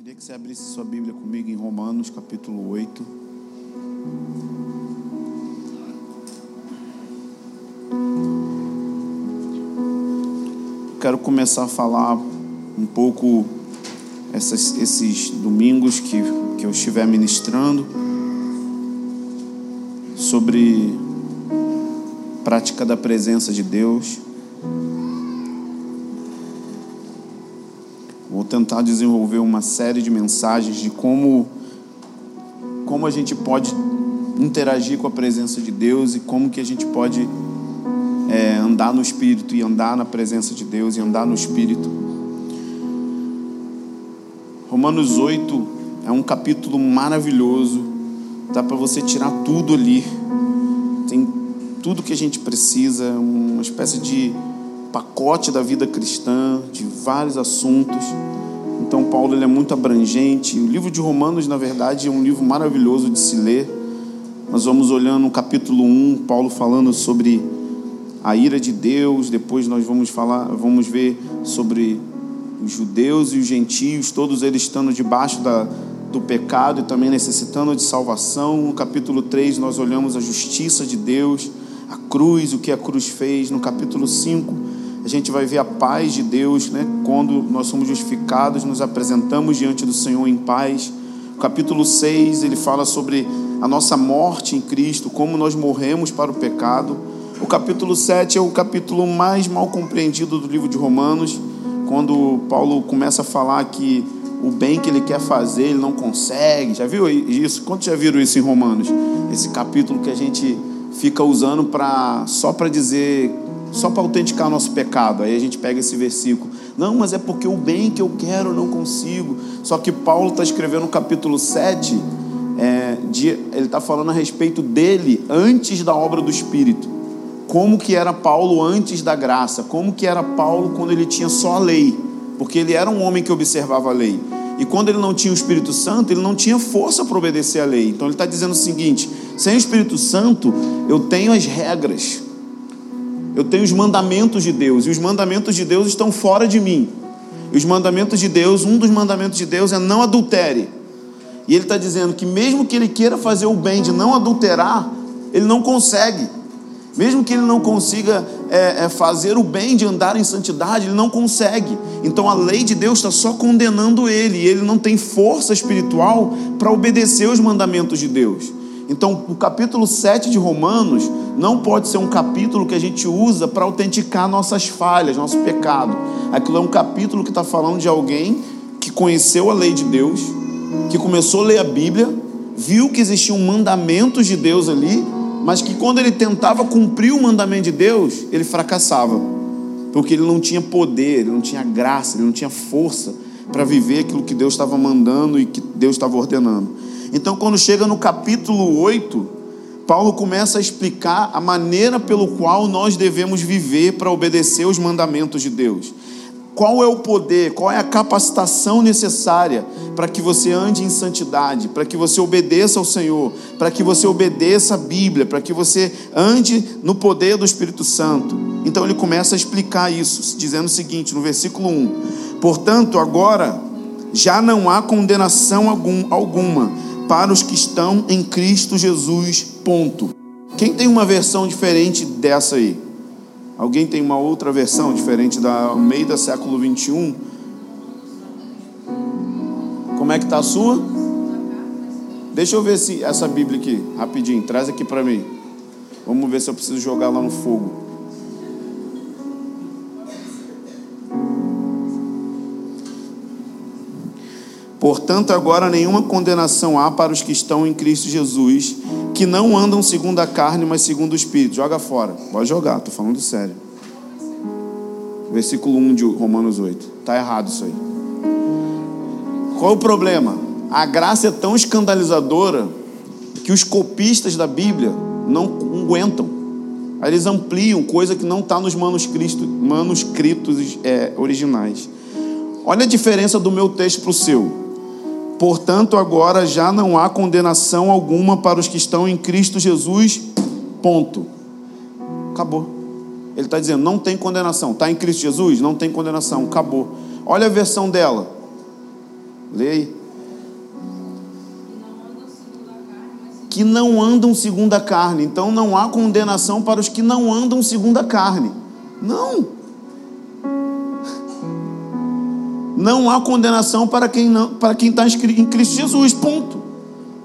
Queria que você abrisse sua Bíblia comigo em Romanos, capítulo 8. Quero começar a falar um pouco essas, esses domingos que, que eu estiver ministrando sobre prática da presença de Deus. Tentar desenvolver uma série de mensagens de como, como a gente pode interagir com a presença de Deus e como que a gente pode é, andar no Espírito e andar na presença de Deus e andar no Espírito. Romanos 8 é um capítulo maravilhoso, dá para você tirar tudo ali, tem tudo que a gente precisa, uma espécie de pacote da vida cristã, de vários assuntos. Então, Paulo ele é muito abrangente. O livro de Romanos, na verdade, é um livro maravilhoso de se ler. Nós vamos olhando no capítulo 1, Paulo falando sobre a ira de Deus, depois nós vamos falar, vamos ver sobre os judeus e os gentios, todos eles estando debaixo da, do pecado e também necessitando de salvação. No capítulo 3, nós olhamos a justiça de Deus, a cruz, o que a cruz fez. No capítulo 5, a gente vai ver a paz de Deus, né? Quando nós somos justificados, nos apresentamos diante do Senhor em paz. O capítulo 6, ele fala sobre a nossa morte em Cristo, como nós morremos para o pecado. O capítulo 7 é o capítulo mais mal compreendido do livro de Romanos, quando Paulo começa a falar que o bem que ele quer fazer, ele não consegue. Já viu isso? Quantos já viram isso em Romanos? Esse capítulo que a gente fica usando para só para dizer só para autenticar nosso pecado. Aí a gente pega esse versículo. Não, mas é porque o bem que eu quero eu não consigo. Só que Paulo está escrevendo no capítulo 7, é, de, ele está falando a respeito dele antes da obra do Espírito. Como que era Paulo antes da graça? Como que era Paulo quando ele tinha só a lei? Porque ele era um homem que observava a lei. E quando ele não tinha o Espírito Santo, ele não tinha força para obedecer a lei. Então ele está dizendo o seguinte: sem o Espírito Santo, eu tenho as regras eu tenho os mandamentos de Deus, e os mandamentos de Deus estão fora de mim. E os mandamentos de Deus, um dos mandamentos de Deus é não adultere. E ele está dizendo que, mesmo que ele queira fazer o bem de não adulterar, ele não consegue. Mesmo que ele não consiga é, é, fazer o bem de andar em santidade, ele não consegue. Então a lei de Deus está só condenando ele, e ele não tem força espiritual para obedecer os mandamentos de Deus. Então, o capítulo 7 de Romanos não pode ser um capítulo que a gente usa para autenticar nossas falhas, nosso pecado. Aquilo é um capítulo que está falando de alguém que conheceu a lei de Deus, que começou a ler a Bíblia, viu que existiam mandamentos de Deus ali, mas que quando ele tentava cumprir o mandamento de Deus, ele fracassava, porque ele não tinha poder, ele não tinha graça, ele não tinha força para viver aquilo que Deus estava mandando e que Deus estava ordenando. Então, quando chega no capítulo 8, Paulo começa a explicar a maneira pelo qual nós devemos viver para obedecer os mandamentos de Deus. Qual é o poder, qual é a capacitação necessária para que você ande em santidade, para que você obedeça ao Senhor, para que você obedeça a Bíblia, para que você ande no poder do Espírito Santo. Então ele começa a explicar isso, dizendo o seguinte, no versículo 1: Portanto, agora já não há condenação algum, alguma para os que estão em Cristo Jesus. Ponto. Quem tem uma versão diferente dessa aí? Alguém tem uma outra versão diferente da meio do século 21? Como é que está a sua? Deixa eu ver se essa Bíblia aqui, rapidinho, traz aqui para mim. Vamos ver se eu preciso jogar lá no fogo. Portanto, agora nenhuma condenação há para os que estão em Cristo Jesus, que não andam segundo a carne, mas segundo o Espírito. Joga fora. Pode jogar, estou falando sério. Versículo 1 de Romanos 8. Está errado isso aí. Qual o problema? A graça é tão escandalizadora que os copistas da Bíblia não aguentam. Aí eles ampliam coisa que não está nos manuscritos, manuscritos é, originais. Olha a diferença do meu texto para o seu. Portanto, agora já não há condenação alguma para os que estão em Cristo Jesus. Ponto. Acabou. Ele está dizendo: não tem condenação. Está em Cristo Jesus? Não tem condenação. Acabou. Olha a versão dela. Aí. Que não andam segundo a carne. Então não há condenação para os que não andam segundo a carne. Não. Não há condenação para quem não, para quem está em Cristo Jesus. Ponto.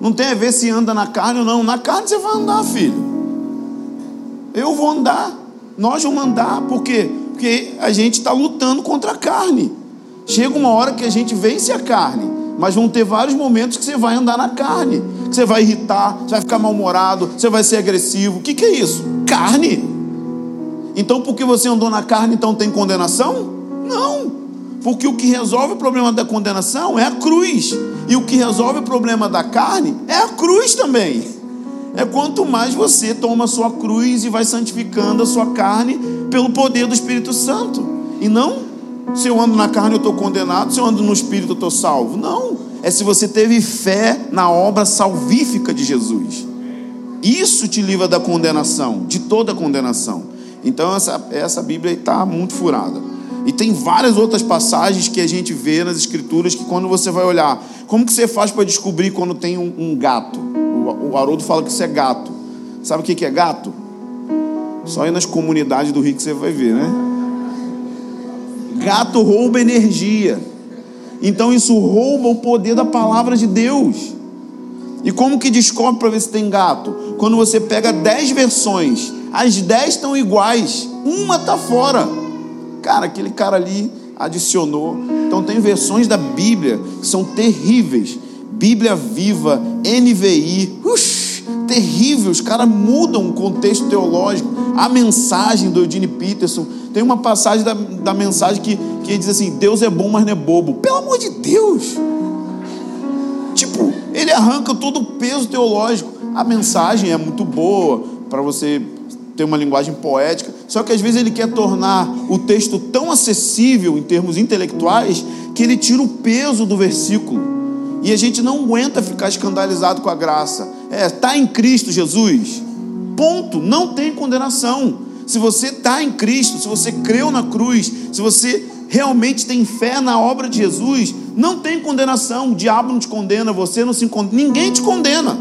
Não tem a ver se anda na carne ou não. Na carne você vai andar, filho. Eu vou andar. Nós vamos andar. Por quê? Porque a gente está lutando contra a carne. Chega uma hora que a gente vence a carne. Mas vão ter vários momentos que você vai andar na carne. Que você vai irritar, você vai ficar mal-humorado, você vai ser agressivo. O que, que é isso? Carne. Então, porque você andou na carne, então tem condenação? Não. Porque o que resolve o problema da condenação é a cruz. E o que resolve o problema da carne é a cruz também. É quanto mais você toma a sua cruz e vai santificando a sua carne pelo poder do Espírito Santo. E não se eu ando na carne eu estou condenado, se eu ando no Espírito eu estou salvo. Não. É se você teve fé na obra salvífica de Jesus. Isso te livra da condenação, de toda condenação. Então essa, essa Bíblia está muito furada. E tem várias outras passagens que a gente vê nas escrituras que quando você vai olhar, como que você faz para descobrir quando tem um, um gato? O, o, Haroldo fala que isso é gato. Sabe o que, que é gato? Só aí nas comunidades do Rio que você vai ver, né? Gato rouba energia. Então isso rouba o poder da palavra de Deus. E como que descobre para ver se tem gato? Quando você pega dez versões, as dez estão iguais, uma está fora. Cara, aquele cara ali adicionou. Então tem versões da Bíblia que são terríveis. Bíblia Viva, NVI, ux, terrível. Os caras mudam o contexto teológico. A mensagem do Eugene Peterson. Tem uma passagem da, da mensagem que, que diz assim: Deus é bom, mas não é bobo. Pelo amor de Deus! Tipo, ele arranca todo o peso teológico. A mensagem é muito boa para você ter uma linguagem poética, só que às vezes ele quer tornar o texto tão acessível em termos intelectuais que ele tira o peso do versículo. E a gente não aguenta ficar escandalizado com a graça. É, está em Cristo Jesus. Ponto. Não tem condenação. Se você está em Cristo, se você creu na cruz, se você realmente tem fé na obra de Jesus, não tem condenação. O diabo não te condena, você não se condena, ninguém te condena.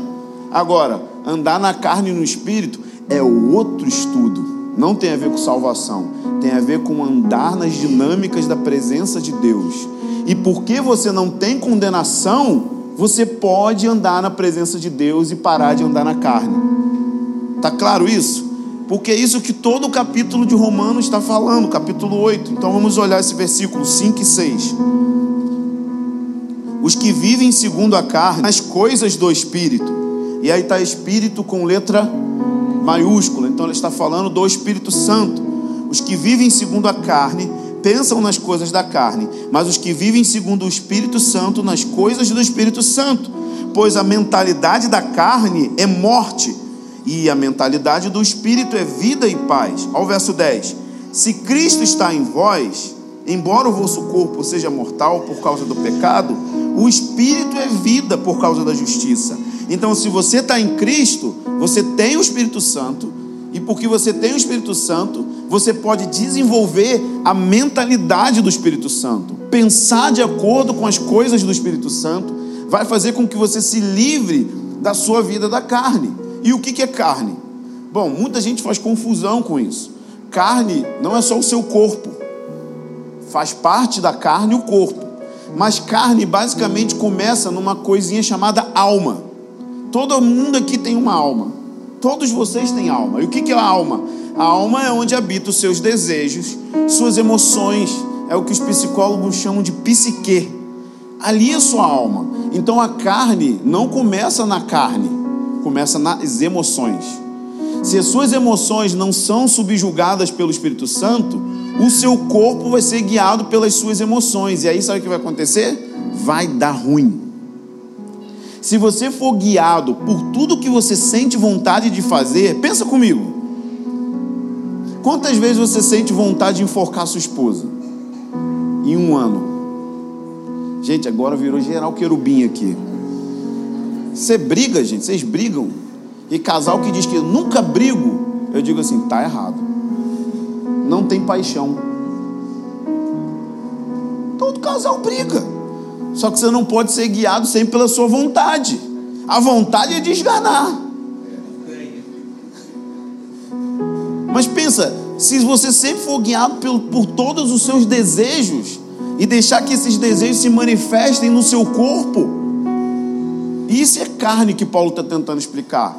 Agora, andar na carne e no espírito é outro estudo. Não tem a ver com salvação, tem a ver com andar nas dinâmicas da presença de Deus. E porque você não tem condenação, você pode andar na presença de Deus e parar de andar na carne. Tá claro isso? Porque é isso que todo o capítulo de Romanos está falando, capítulo 8. Então vamos olhar esse versículo 5 e 6. Os que vivem segundo a carne, as coisas do espírito. E aí está espírito com letra maiúscula. Então ele está falando do Espírito Santo. Os que vivem segundo a carne pensam nas coisas da carne, mas os que vivem segundo o Espírito Santo nas coisas do Espírito Santo. Pois a mentalidade da carne é morte, e a mentalidade do Espírito é vida e paz. Ao verso 10: Se Cristo está em vós, embora o vosso corpo seja mortal por causa do pecado, o Espírito é vida por causa da justiça. Então, se você está em Cristo, você tem o Espírito Santo, e porque você tem o Espírito Santo, você pode desenvolver a mentalidade do Espírito Santo. Pensar de acordo com as coisas do Espírito Santo vai fazer com que você se livre da sua vida da carne. E o que é carne? Bom, muita gente faz confusão com isso. Carne não é só o seu corpo, faz parte da carne o corpo. Mas carne basicamente começa numa coisinha chamada alma. Todo mundo aqui tem uma alma. Todos vocês têm alma. E o que é a alma? A alma é onde habita os seus desejos, suas emoções. É o que os psicólogos chamam de psique. Ali é sua alma. Então a carne não começa na carne, começa nas emoções. Se as suas emoções não são subjugadas pelo Espírito Santo, o seu corpo vai ser guiado pelas suas emoções. E aí sabe o que vai acontecer? Vai dar ruim. Se você for guiado por tudo que você sente vontade de fazer, pensa comigo. Quantas vezes você sente vontade de enforcar sua esposa? Em um ano. Gente, agora virou geral querubim aqui. Você briga, gente, vocês brigam. E casal que diz que nunca brigo, eu digo assim, tá errado. Não tem paixão. Todo casal briga. Só que você não pode ser guiado sempre pela sua vontade. A vontade é desganar. Mas pensa, se você sempre for guiado por, por todos os seus desejos e deixar que esses desejos se manifestem no seu corpo, isso é carne que Paulo está tentando explicar.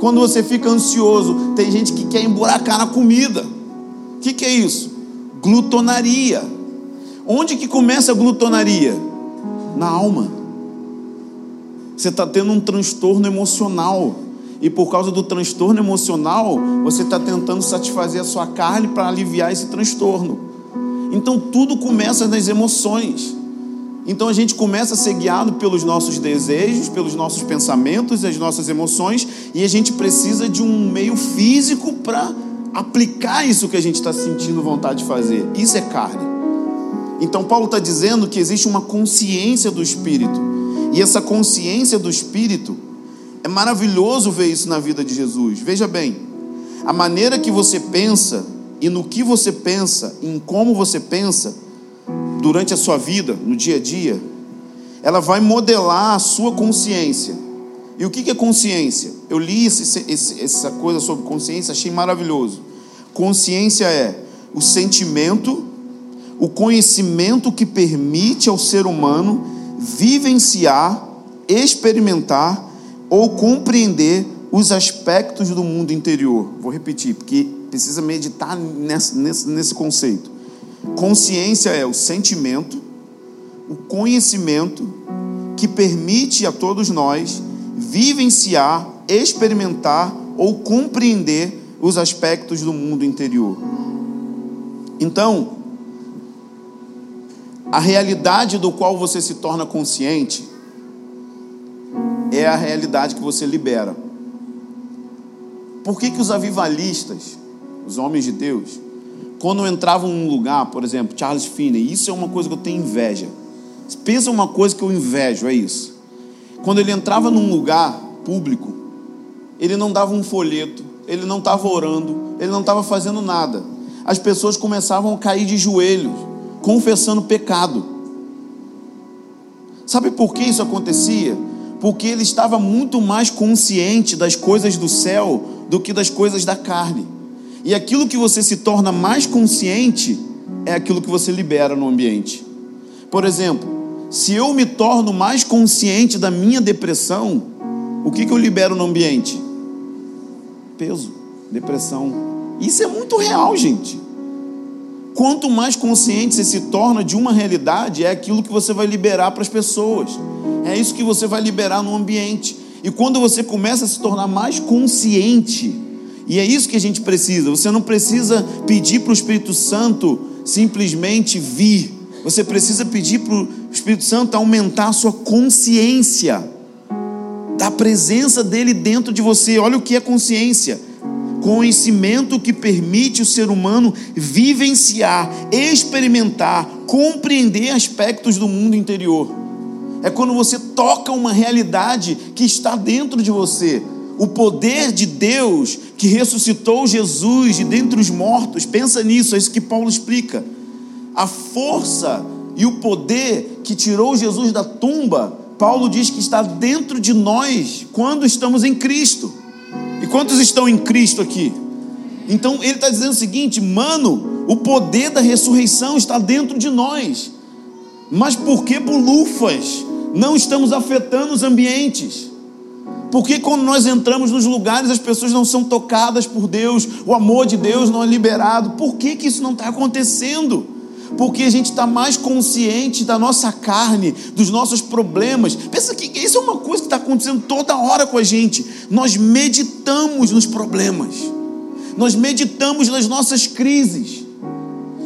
Quando você fica ansioso, tem gente que quer emburacar na comida. O que, que é isso? Glutonaria. Onde que começa a glutonaria? Na alma. Você está tendo um transtorno emocional. E por causa do transtorno emocional, você está tentando satisfazer a sua carne para aliviar esse transtorno. Então tudo começa nas emoções. Então a gente começa a ser guiado pelos nossos desejos, pelos nossos pensamentos, as nossas emoções, e a gente precisa de um meio físico para aplicar isso que a gente está sentindo vontade de fazer. Isso é carne. Então Paulo está dizendo que existe uma consciência do Espírito, e essa consciência do Espírito é maravilhoso ver isso na vida de Jesus. Veja bem, a maneira que você pensa e no que você pensa, em como você pensa, durante a sua vida, no dia a dia, ela vai modelar a sua consciência. E o que é consciência? Eu li esse, esse, essa coisa sobre consciência, achei maravilhoso. Consciência é o sentimento, o conhecimento que permite ao ser humano vivenciar, experimentar ou compreender os aspectos do mundo interior. Vou repetir, porque precisa meditar nesse, nesse, nesse conceito. Consciência é o sentimento, o conhecimento que permite a todos nós vivenciar, experimentar ou compreender os aspectos do mundo interior. Então, a realidade do qual você se torna consciente é a realidade que você libera. Por que, que os avivalistas, os homens de Deus, quando entravam num lugar, por exemplo, Charles Finney, isso é uma coisa que eu tenho inveja. Pensa uma coisa que eu invejo, é isso. Quando ele entrava num lugar público, ele não dava um folheto, ele não estava orando, ele não estava fazendo nada. As pessoas começavam a cair de joelhos, confessando pecado. Sabe por que isso acontecia? Porque ele estava muito mais consciente das coisas do céu do que das coisas da carne. E aquilo que você se torna mais consciente é aquilo que você libera no ambiente. Por exemplo, se eu me torno mais consciente da minha depressão, o que, que eu libero no ambiente? Peso, depressão. Isso é muito real, gente. Quanto mais consciente você se torna de uma realidade, é aquilo que você vai liberar para as pessoas. É isso que você vai liberar no ambiente. E quando você começa a se tornar mais consciente e é isso que a gente precisa. Você não precisa pedir para o Espírito Santo simplesmente vir. Você precisa pedir para o Espírito Santo aumentar a sua consciência da presença dele dentro de você. Olha o que é consciência. Conhecimento que permite o ser humano vivenciar, experimentar, compreender aspectos do mundo interior. É quando você toca uma realidade que está dentro de você o poder de Deus que ressuscitou Jesus de dentre os mortos, pensa nisso, é isso que Paulo explica. A força e o poder que tirou Jesus da tumba, Paulo diz que está dentro de nós quando estamos em Cristo. Quantos estão em Cristo aqui? Então ele está dizendo o seguinte, mano, o poder da ressurreição está dentro de nós. Mas por que bolufas? Não estamos afetando os ambientes. Porque quando nós entramos nos lugares as pessoas não são tocadas por Deus, o amor de Deus não é liberado? Por que, que isso não está acontecendo? Porque a gente está mais consciente da nossa carne, dos nossos problemas. Pensa que isso é uma coisa que está acontecendo toda hora com a gente. Nós meditamos nos problemas, nós meditamos nas nossas crises.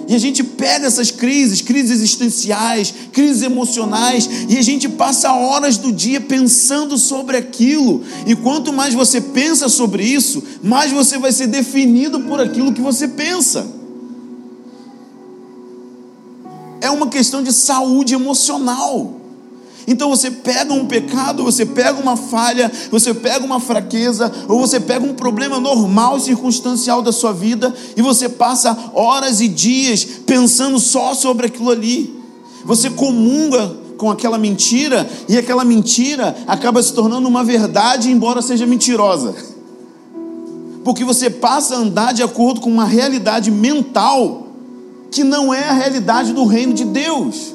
E a gente pega essas crises, crises existenciais, crises emocionais, e a gente passa horas do dia pensando sobre aquilo. E quanto mais você pensa sobre isso, mais você vai ser definido por aquilo que você pensa. É uma questão de saúde emocional. Então você pega um pecado, você pega uma falha, você pega uma fraqueza, ou você pega um problema normal, circunstancial da sua vida, e você passa horas e dias pensando só sobre aquilo ali. Você comunga com aquela mentira e aquela mentira acaba se tornando uma verdade, embora seja mentirosa. Porque você passa a andar de acordo com uma realidade mental que não é a realidade do reino de Deus.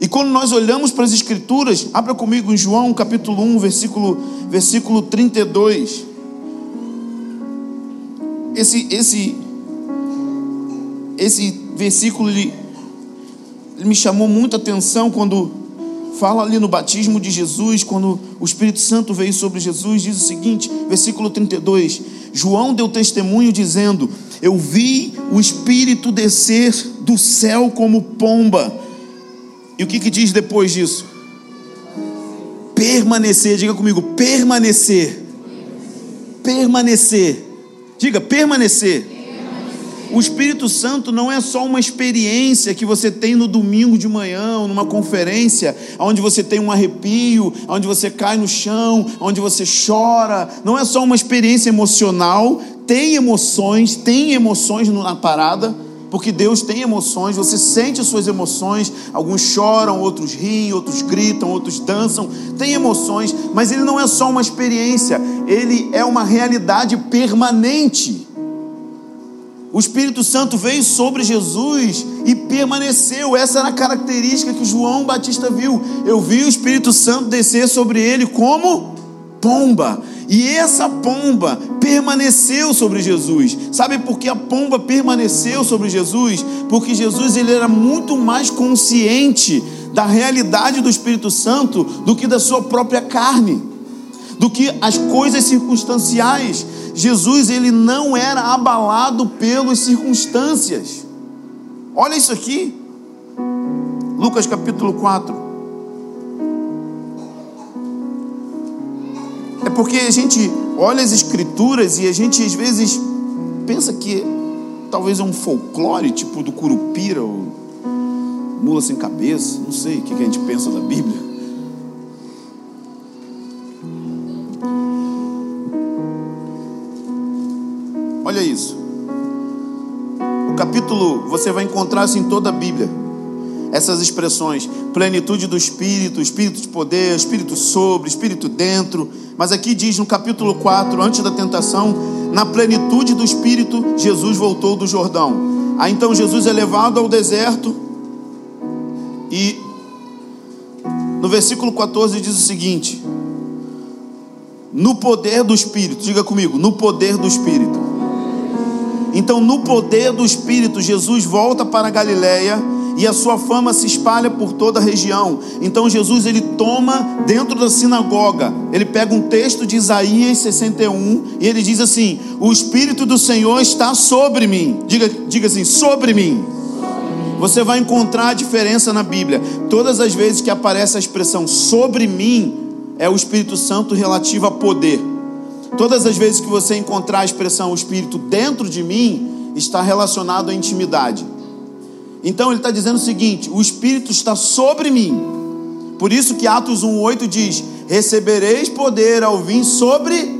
E quando nós olhamos para as Escrituras, abra comigo em João capítulo 1, versículo, versículo 32. Esse, esse, esse versículo ele, ele me chamou muita atenção quando fala ali no batismo de Jesus, quando o Espírito Santo veio sobre Jesus, diz o seguinte, versículo 32: João deu testemunho dizendo: Eu vi o Espírito descer do céu como pomba. E o que, que diz depois disso? Permanecer, diga comigo, permanecer. Permanecer. Diga, permanecer. O Espírito Santo não é só uma experiência que você tem no domingo de manhã, ou numa conferência, onde você tem um arrepio, onde você cai no chão, onde você chora. Não é só uma experiência emocional. Tem emoções, tem emoções na parada, porque Deus tem emoções, você sente as suas emoções. Alguns choram, outros riem, outros gritam, outros dançam. Tem emoções, mas ele não é só uma experiência, ele é uma realidade permanente. O Espírito Santo veio sobre Jesus e permaneceu. Essa era a característica que João Batista viu. Eu vi o Espírito Santo descer sobre ele como pomba. E essa pomba permaneceu sobre Jesus. Sabe por que a pomba permaneceu sobre Jesus? Porque Jesus ele era muito mais consciente da realidade do Espírito Santo do que da sua própria carne, do que as coisas circunstanciais. Jesus ele não era abalado pelas circunstâncias. Olha isso aqui. Lucas capítulo 4. É porque a gente olha as escrituras e a gente às vezes pensa que talvez é um folclore tipo do Curupira ou mula sem cabeça, não sei o que a gente pensa da Bíblia. Você vai encontrar isso em toda a Bíblia. Essas expressões, plenitude do Espírito, Espírito de poder, Espírito sobre, Espírito dentro. Mas aqui diz no capítulo 4, antes da tentação, na plenitude do Espírito, Jesus voltou do Jordão. Aí então Jesus é levado ao deserto e no versículo 14 diz o seguinte: No poder do Espírito, diga comigo, no poder do Espírito. Então, no poder do Espírito, Jesus volta para Galiléia e a sua fama se espalha por toda a região. Então Jesus ele toma dentro da sinagoga, ele pega um texto de Isaías 61 e ele diz assim: "O espírito do Senhor está sobre mim". Diga, diga assim: "Sobre mim". Você vai encontrar a diferença na Bíblia. Todas as vezes que aparece a expressão sobre mim, é o Espírito Santo relativo a poder. Todas as vezes que você encontrar a expressão o Espírito dentro de mim, está relacionado à intimidade. Então ele está dizendo o seguinte: o Espírito está sobre mim. Por isso que Atos 1,8 diz: Recebereis poder ao vir sobre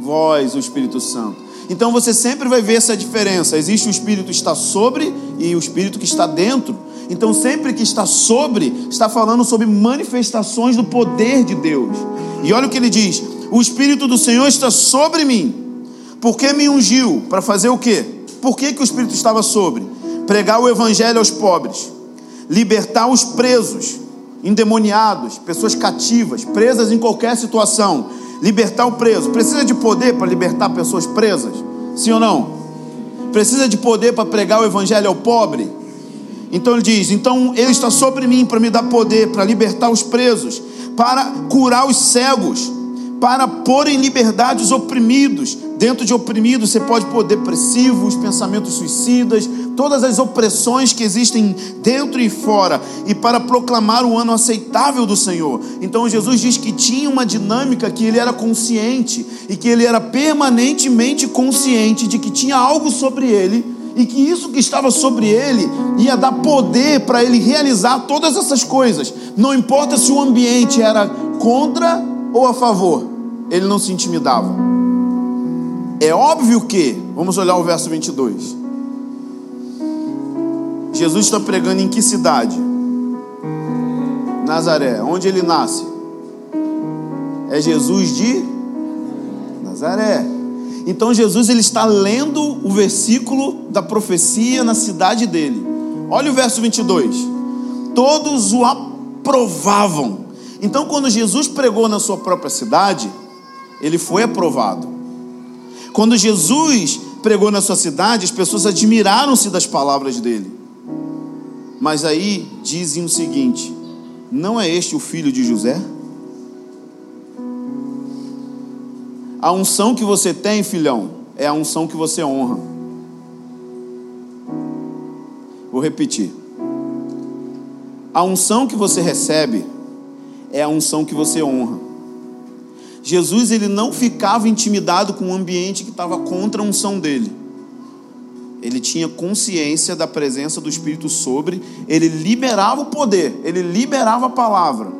vós, o Espírito Santo. Então você sempre vai ver essa diferença. Existe o Espírito que está sobre e o Espírito que está dentro. Então, sempre que está sobre, está falando sobre manifestações do poder de Deus. E olha o que ele diz: o Espírito do Senhor está sobre mim. Porque me ungiu? Para fazer o quê? Por que, que o Espírito estava sobre? Pregar o Evangelho aos pobres, libertar os presos, endemoniados, pessoas cativas, presas em qualquer situação. Libertar o preso. Precisa de poder para libertar pessoas presas? Sim ou não? Precisa de poder para pregar o Evangelho ao pobre? Então ele diz: então ele está sobre mim para me dar poder, para libertar os presos, para curar os cegos para pôr em liberdade os oprimidos. Dentro de oprimidos você pode pôr depressivos, pensamentos suicidas, todas as opressões que existem dentro e fora, e para proclamar o ano aceitável do Senhor. Então Jesus diz que tinha uma dinâmica que ele era consciente e que ele era permanentemente consciente de que tinha algo sobre ele e que isso que estava sobre ele ia dar poder para ele realizar todas essas coisas. Não importa se o ambiente era contra ou a favor ele não se intimidava. É óbvio que, vamos olhar o verso 22. Jesus está pregando em que cidade? Nazaré. Onde ele nasce? É Jesus de Nazaré. Então Jesus ele está lendo o versículo da profecia na cidade dele. Olha o verso 22. Todos o aprovavam. Então quando Jesus pregou na sua própria cidade, ele foi aprovado. Quando Jesus pregou na sua cidade, as pessoas admiraram-se das palavras dele. Mas aí dizem o seguinte: não é este o filho de José? A unção que você tem, filhão, é a unção que você honra. Vou repetir. A unção que você recebe é a unção que você honra. Jesus ele não ficava intimidado com um ambiente que estava contra a unção dele. Ele tinha consciência da presença do Espírito sobre, ele liberava o poder, ele liberava a palavra.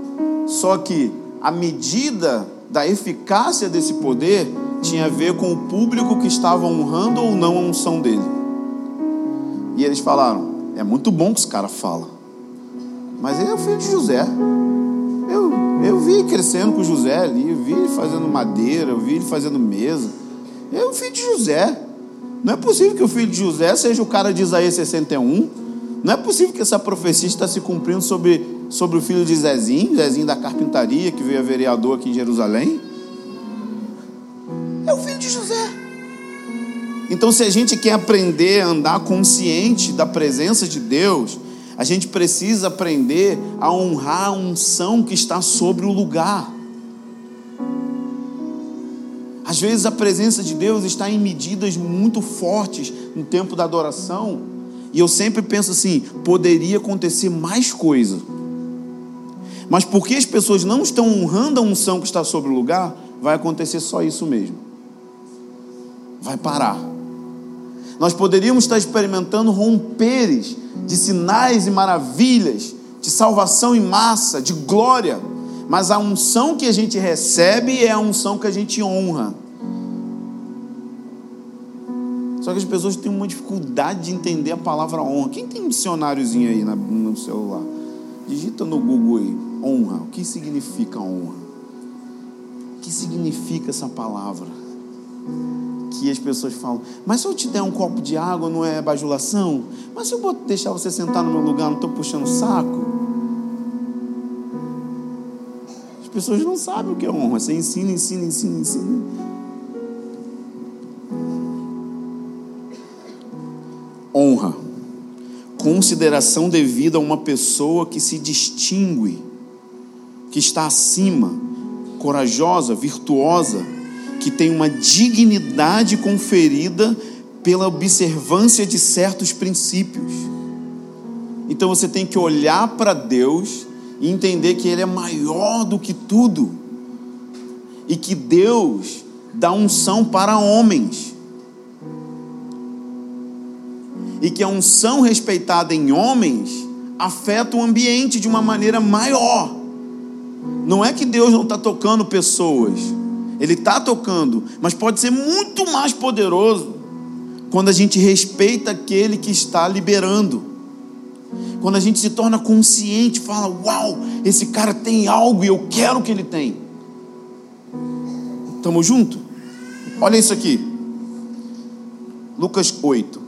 Só que a medida da eficácia desse poder tinha a ver com o público que estava honrando ou não a unção dele. E eles falaram: é muito bom que esse cara fala, mas ele é o filho de José. Eu, eu vi crescendo com José ali, eu vi ele fazendo madeira, eu vi ele fazendo mesa. É o filho de José. Não é possível que o filho de José seja o cara de Isaías 61. Não é possível que essa profecia está se cumprindo sobre, sobre o filho de Zezinho, Zezinho da carpintaria, que veio a vereador aqui em Jerusalém. É o filho de José. Então, se a gente quer aprender a andar consciente da presença de Deus, a gente precisa aprender a honrar a unção que está sobre o lugar. Às vezes a presença de Deus está em medidas muito fortes no tempo da adoração, e eu sempre penso assim: poderia acontecer mais coisa. Mas porque as pessoas não estão honrando a unção que está sobre o lugar, vai acontecer só isso mesmo. Vai parar. Nós poderíamos estar experimentando romperes de sinais e maravilhas, de salvação em massa, de glória, mas a unção que a gente recebe é a unção que a gente honra. Só que as pessoas têm uma dificuldade de entender a palavra honra. Quem tem um dicionáriozinho aí no celular? Digita no Google aí, honra. O que significa honra? O que significa essa palavra? Que as pessoas falam, mas se eu te der um copo de água, não é bajulação? Mas se eu vou deixar você sentar no meu lugar, não estou puxando saco? As pessoas não sabem o que é honra. Você ensina, ensina, ensina, ensina. Honra. Consideração devida a uma pessoa que se distingue, que está acima, corajosa, virtuosa que tem uma dignidade conferida pela observância de certos princípios. Então você tem que olhar para Deus e entender que Ele é maior do que tudo e que Deus dá unção para homens. E que a unção respeitada em homens afeta o ambiente de uma maneira maior. Não é que Deus não está tocando pessoas, ele está tocando, mas pode ser muito mais poderoso quando a gente respeita aquele que está liberando. Quando a gente se torna consciente, fala: Uau, esse cara tem algo e eu quero que ele tem. Estamos junto? Olha isso aqui. Lucas 8.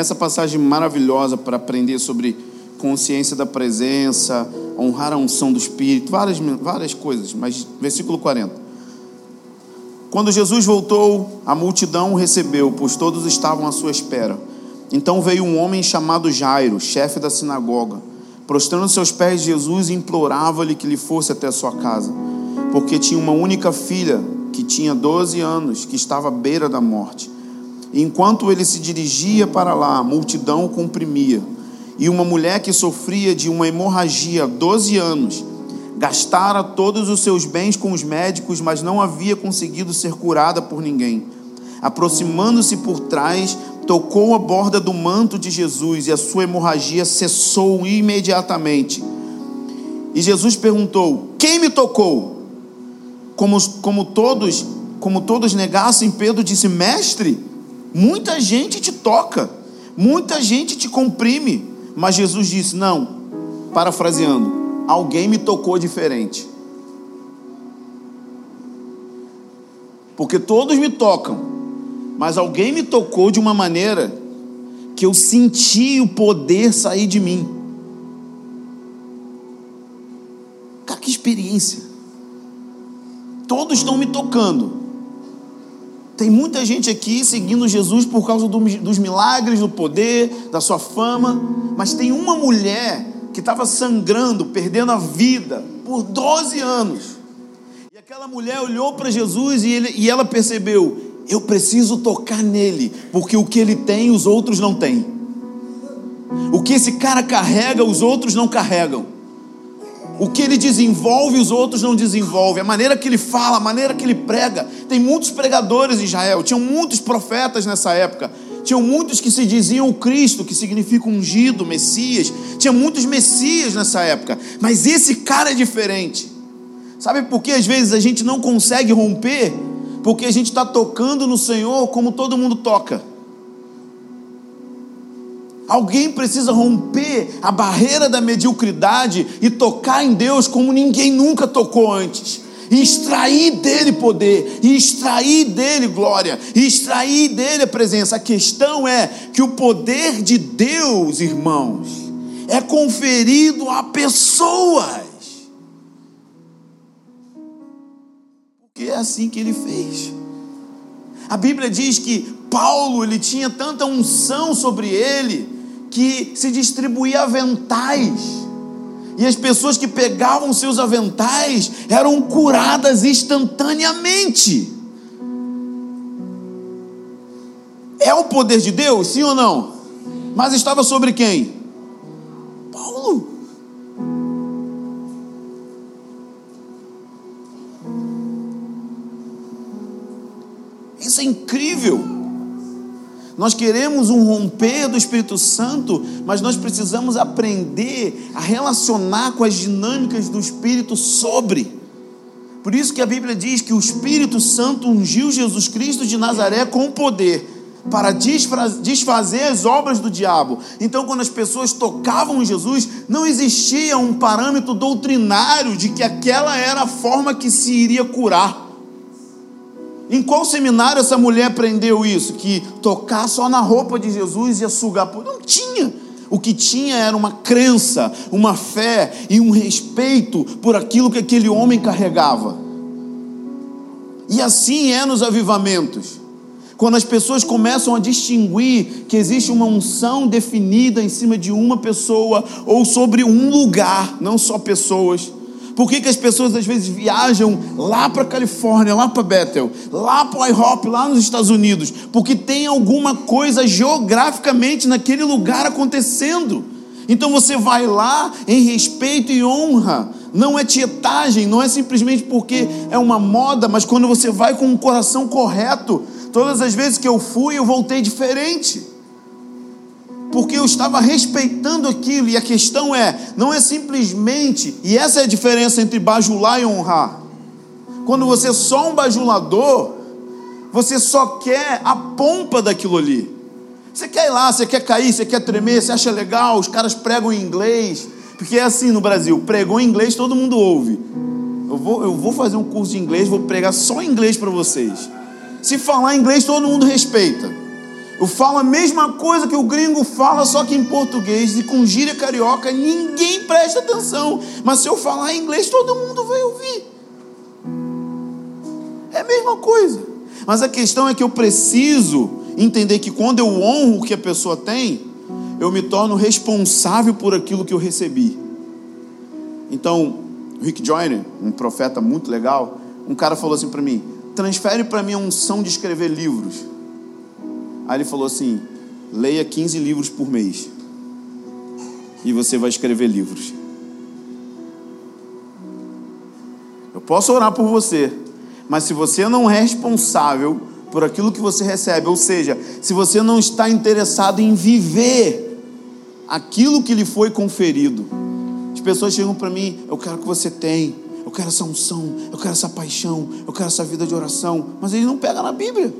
Essa passagem maravilhosa para aprender sobre consciência da presença, honrar a unção do Espírito, várias, várias coisas, mas versículo 40. Quando Jesus voltou, a multidão o recebeu, pois todos estavam à sua espera. Então veio um homem chamado Jairo, chefe da sinagoga. Prostrando seus pés, Jesus implorava-lhe que lhe fosse até sua casa, porque tinha uma única filha que tinha 12 anos, que estava à beira da morte. Enquanto ele se dirigia para lá, a multidão o comprimia. E uma mulher que sofria de uma hemorragia há 12 anos, gastara todos os seus bens com os médicos, mas não havia conseguido ser curada por ninguém. Aproximando-se por trás, tocou a borda do manto de Jesus e a sua hemorragia cessou imediatamente. E Jesus perguntou: Quem me tocou? Como, como todos, como todos negassem, Pedro disse: Mestre, muita gente te toca, muita gente te comprime. Mas Jesus disse: Não, parafraseando, alguém me tocou diferente. Porque todos me tocam, mas alguém me tocou de uma maneira que eu senti o poder sair de mim. Cara, que experiência. Todos estão me tocando. Tem muita gente aqui seguindo Jesus por causa do, dos milagres, do poder, da sua fama, mas tem uma mulher que estava sangrando, perdendo a vida por 12 anos. E aquela mulher olhou para Jesus e, ele, e ela percebeu: eu preciso tocar nele, porque o que ele tem, os outros não têm. O que esse cara carrega, os outros não carregam. O que ele desenvolve, os outros não desenvolvem. A maneira que ele fala, a maneira que ele prega. Tem muitos pregadores em Israel, tinham muitos profetas nessa época. Tinham muitos que se diziam o Cristo, que significa ungido, Messias. Tinha muitos Messias nessa época. Mas esse cara é diferente. Sabe por que às vezes a gente não consegue romper? porque a gente está tocando no Senhor como todo mundo toca. Alguém precisa romper a barreira da mediocridade e tocar em Deus como ninguém nunca tocou antes. E extrair dele poder, e extrair dele glória, e extrair dele a presença. A questão é que o poder de Deus, irmãos, é conferido a pessoas. Porque é assim que ele fez. A Bíblia diz que Paulo ele tinha tanta unção sobre ele que se distribuía aventais. E as pessoas que pegavam seus aventais eram curadas instantaneamente. É o poder de Deus, sim ou não? Mas estava sobre quem? Paulo. Isso é incrível. Nós queremos um romper do Espírito Santo, mas nós precisamos aprender a relacionar com as dinâmicas do Espírito sobre. Por isso que a Bíblia diz que o Espírito Santo ungiu Jesus Cristo de Nazaré com poder para desfazer as obras do diabo. Então, quando as pessoas tocavam em Jesus, não existia um parâmetro doutrinário de que aquela era a forma que se iria curar. Em qual seminário essa mulher aprendeu isso? Que tocar só na roupa de Jesus ia sugar por. Não tinha. O que tinha era uma crença, uma fé e um respeito por aquilo que aquele homem carregava. E assim é nos avivamentos. Quando as pessoas começam a distinguir que existe uma unção definida em cima de uma pessoa ou sobre um lugar, não só pessoas por que, que as pessoas às vezes viajam lá para a Califórnia, lá para Bethel, lá para o IHOP, lá nos Estados Unidos? Porque tem alguma coisa geograficamente naquele lugar acontecendo. Então você vai lá em respeito e honra. Não é tietagem, não é simplesmente porque é uma moda, mas quando você vai com o coração correto. Todas as vezes que eu fui, eu voltei diferente porque eu estava respeitando aquilo, e a questão é, não é simplesmente, e essa é a diferença entre bajular e honrar. Quando você é só um bajulador, você só quer a pompa daquilo ali. Você quer ir lá, você quer cair, você quer tremer, você acha legal, os caras pregam em inglês, porque é assim no Brasil, pregou em inglês, todo mundo ouve. Eu vou, eu vou fazer um curso de inglês, vou pregar só em inglês para vocês. Se falar inglês, todo mundo respeita. Eu falo a mesma coisa que o gringo fala, só que em português e com gíria carioca, ninguém presta atenção. Mas se eu falar em inglês, todo mundo vai ouvir. É a mesma coisa. Mas a questão é que eu preciso entender que quando eu honro o que a pessoa tem, eu me torno responsável por aquilo que eu recebi. Então, Rick Joyner, um profeta muito legal, um cara falou assim para mim: transfere para mim a unção de escrever livros. Aí ele falou assim: leia 15 livros por mês. E você vai escrever livros. Eu posso orar por você, mas se você não é responsável por aquilo que você recebe. Ou seja, se você não está interessado em viver aquilo que lhe foi conferido. As pessoas chegam para mim, eu quero que você tenha, eu quero essa unção, eu quero essa paixão, eu quero essa vida de oração, mas ele não pega na Bíblia.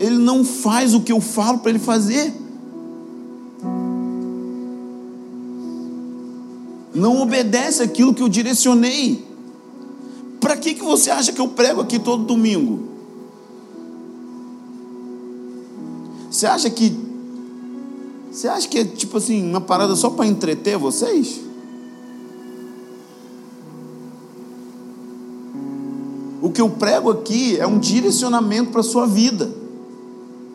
Ele não faz o que eu falo para ele fazer. Não obedece aquilo que eu direcionei. Para que, que você acha que eu prego aqui todo domingo? Você acha que. Você acha que é tipo assim, uma parada só para entreter vocês? O que eu prego aqui é um direcionamento para a sua vida.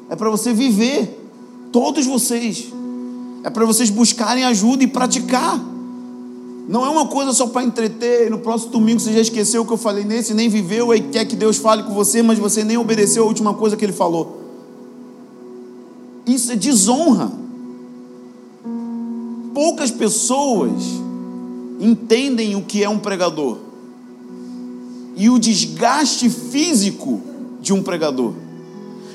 É para você viver. Todos vocês. É para vocês buscarem ajuda e praticar. Não é uma coisa só para entreter. No próximo domingo você já esqueceu o que eu falei nesse, nem viveu e quer que Deus fale com você, mas você nem obedeceu a última coisa que ele falou. Isso é desonra. Poucas pessoas entendem o que é um pregador e o desgaste físico de um pregador,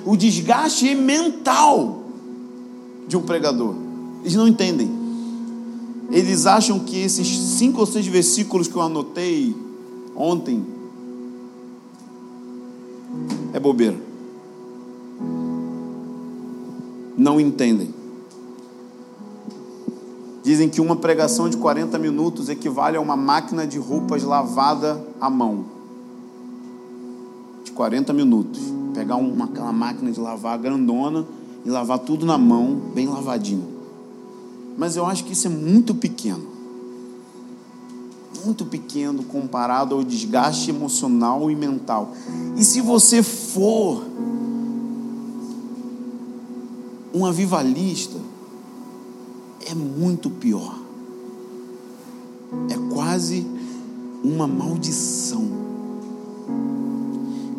o desgaste mental de um pregador. Eles não entendem. Eles acham que esses cinco ou seis versículos que eu anotei ontem é bobeira. Não entendem. Dizem que uma pregação de 40 minutos equivale a uma máquina de roupas lavada à mão. De 40 minutos. Pegar uma, aquela máquina de lavar grandona e lavar tudo na mão, bem lavadinho. Mas eu acho que isso é muito pequeno. Muito pequeno comparado ao desgaste emocional e mental. E se você for um avivalista, é muito pior. É quase uma maldição.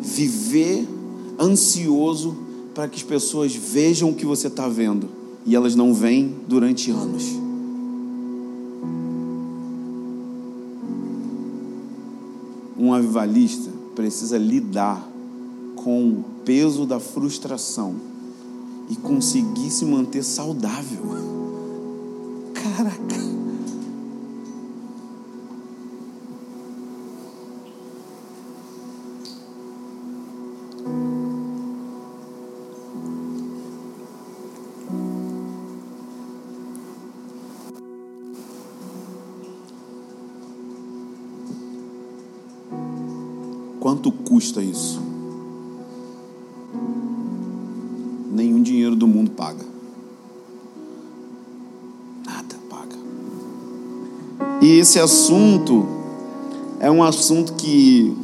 Viver ansioso para que as pessoas vejam o que você está vendo e elas não vêm durante anos. Um avivalista precisa lidar com o peso da frustração e conseguir se manter saudável. Caraca. Custa isso? Nenhum dinheiro do mundo paga. Nada paga. E esse assunto é um assunto que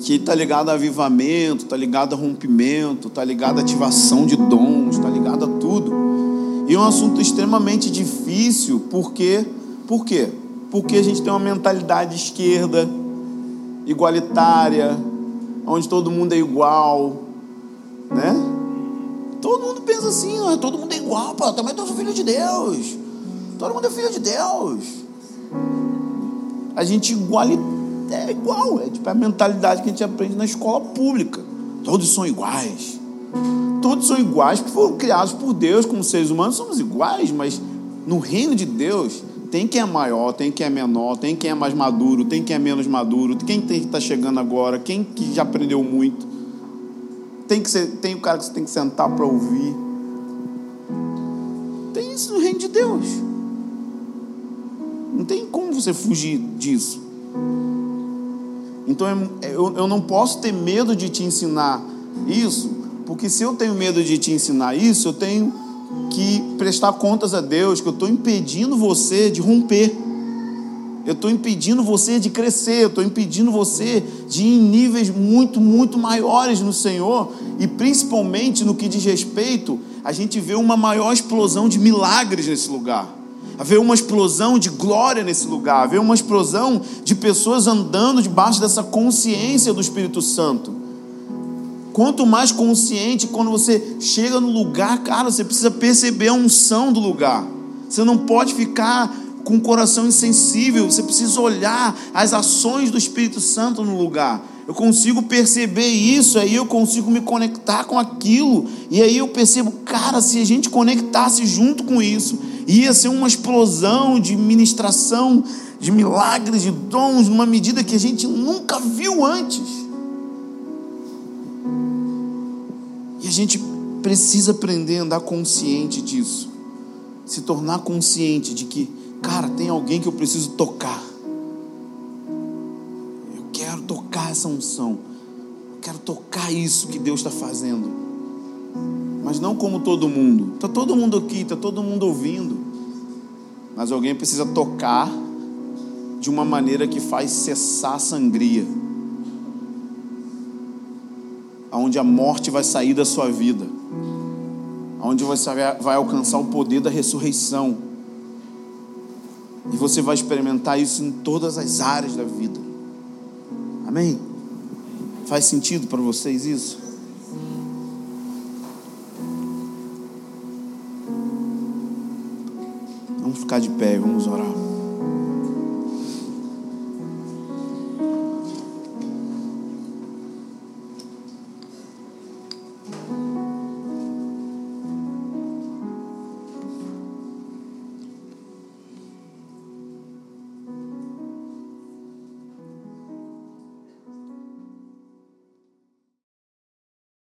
que está ligado a avivamento, está ligado a rompimento, está ligado a ativação de dons, está ligado a tudo. E é um assunto extremamente difícil, porque por quê? Porque a gente tem uma mentalidade esquerda, igualitária, onde todo mundo é igual, né? Todo mundo pensa assim, todo mundo é igual, pô, também sou filho de Deus. Todo mundo é filho de Deus. A gente iguali, é igual, é tipo a mentalidade que a gente aprende na escola pública. Todos são iguais. Todos são iguais porque foram criados por Deus como seres humanos, somos iguais, mas no reino de Deus tem quem é maior, tem quem é menor, tem quem é mais maduro, tem quem é menos maduro, quem tem que estar tá chegando agora, quem que já aprendeu muito. Tem que ser, tem o cara que você tem que sentar para ouvir. Tem isso no reino de Deus. Não tem como você fugir disso. Então eu, eu não posso ter medo de te ensinar isso, porque se eu tenho medo de te ensinar isso, eu tenho que prestar contas a Deus, que eu estou impedindo você de romper. Eu estou impedindo você de crescer, eu estou impedindo você de ir em níveis muito, muito maiores no Senhor, e principalmente no que diz respeito, a gente vê uma maior explosão de milagres nesse lugar, haver uma explosão de glória nesse lugar, haver uma explosão de pessoas andando debaixo dessa consciência do Espírito Santo. Quanto mais consciente, quando você chega no lugar, cara, você precisa perceber a unção do lugar. Você não pode ficar com um coração insensível, você precisa olhar as ações do Espírito Santo no lugar. Eu consigo perceber isso, aí eu consigo me conectar com aquilo, e aí eu percebo, cara, se a gente conectasse junto com isso, ia ser uma explosão de ministração, de milagres, de dons, numa medida que a gente nunca viu antes. Gente precisa aprender a andar consciente disso, se tornar consciente de que, cara, tem alguém que eu preciso tocar. Eu quero tocar essa unção, eu quero tocar isso que Deus está fazendo, mas não como todo mundo. Está todo mundo aqui, está todo mundo ouvindo, mas alguém precisa tocar de uma maneira que faz cessar a sangria, aonde a morte vai sair da sua vida, aonde você vai alcançar o poder da ressurreição, e você vai experimentar isso em todas as áreas da vida. Amém? Faz sentido para vocês isso? Vamos ficar de pé, vamos orar.